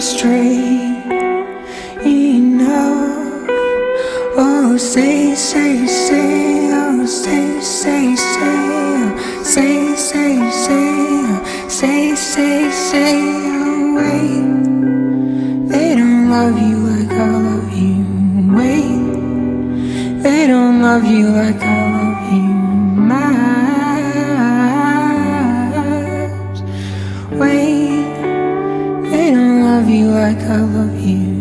don't enough. Oh, say, say, say, oh, say, say, say, oh, say, say, say, oh, say, say, say, wait. They don't love you like I love you. Wait, they don't love you like I love you. I love you.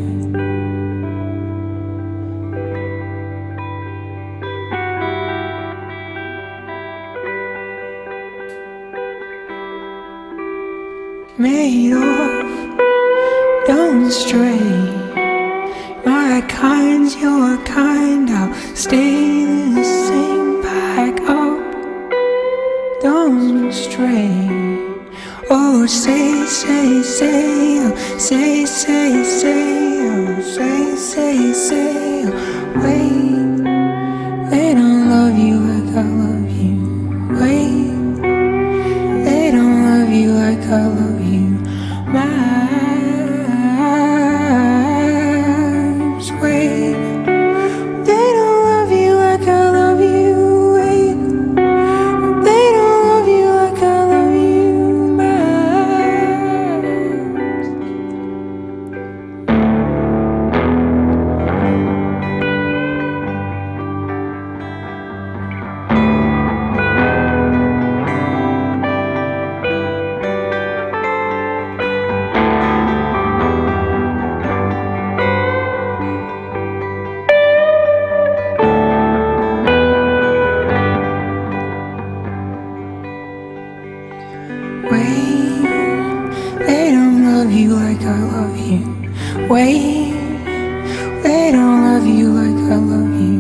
Made of, don't stray. My kind's your kind, I'll stay the same. Back up, don't stray. Oh, say, say, say, say, say, oh, say, say, say, oh, wait. They don't love you like I love you. Wait, they don't love you like I love you. Love you like I love you. Wait, they don't love you like I love you.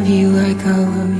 Love you like I love you.